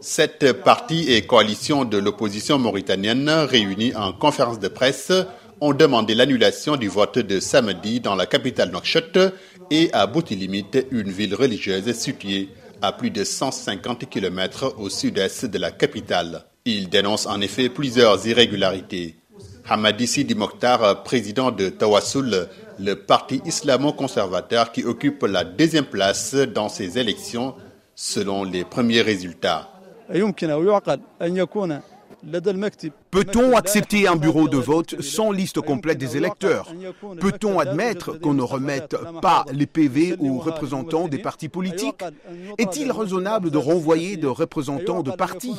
Cette partie et coalition de l'opposition mauritanienne réunie en conférence de presse ont demandé l'annulation du vote de samedi dans la capitale Nouakchott et à Boutilimit, une ville religieuse située à plus de 150 km au sud-est de la capitale. Ils dénoncent en effet plusieurs irrégularités. Hamadi Sidi Mokhtar, président de Tawassul, le parti islamo-conservateur qui occupe la deuxième place dans ces élections selon les premiers résultats. Peut-on accepter un bureau de vote sans liste complète des électeurs Peut-on admettre qu'on ne remette pas les PV aux représentants des partis politiques Est-il raisonnable de renvoyer des représentants de partis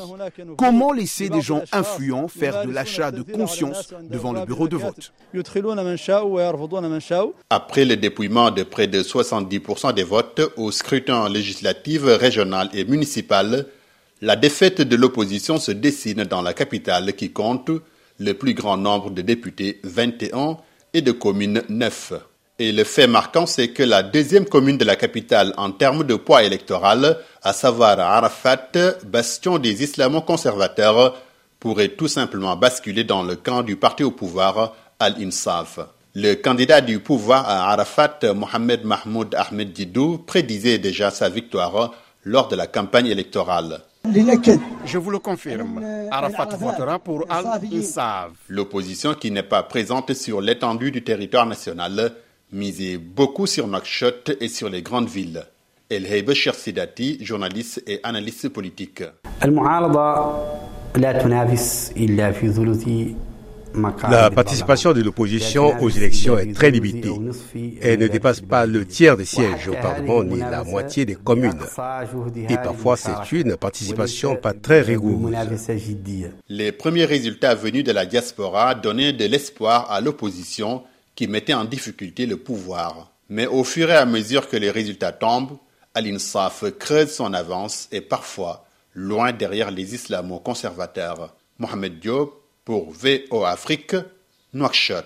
Comment laisser des gens influents faire de l'achat de conscience devant le bureau de vote Après le dépouillement de près de 70% des votes au scrutin législatif, régional et municipal, la défaite de l'opposition se dessine dans la capitale qui compte le plus grand nombre de députés, 21, et de communes, 9. Et le fait marquant, c'est que la deuxième commune de la capitale en termes de poids électoral, à savoir Arafat, bastion des islamo-conservateurs, pourrait tout simplement basculer dans le camp du parti au pouvoir, Al-Insaf. Le candidat du pouvoir à Arafat, Mohamed Mahmoud Ahmed Didou, prédisait déjà sa victoire lors de la campagne électorale. Je vous le confirme, Arafat votera pour Al-Insaf. L'opposition qui n'est pas présente sur l'étendue du territoire national misait beaucoup sur Nouakchott et sur les grandes villes. El Heibe Sidati, journaliste et analyste politique. La participation de l'opposition aux élections est très limitée. Elle ne dépasse pas le tiers des sièges au Parlement ni la moitié des communes. Et parfois, c'est une participation pas très rigoureuse. Les premiers résultats venus de la diaspora donnaient de l'espoir à l'opposition qui mettait en difficulté le pouvoir. Mais au fur et à mesure que les résultats tombent, Al-Insaf creuse son avance et parfois loin derrière les islamo-conservateurs. Mohamed Diop, pour VO Afrique, Nouakchott.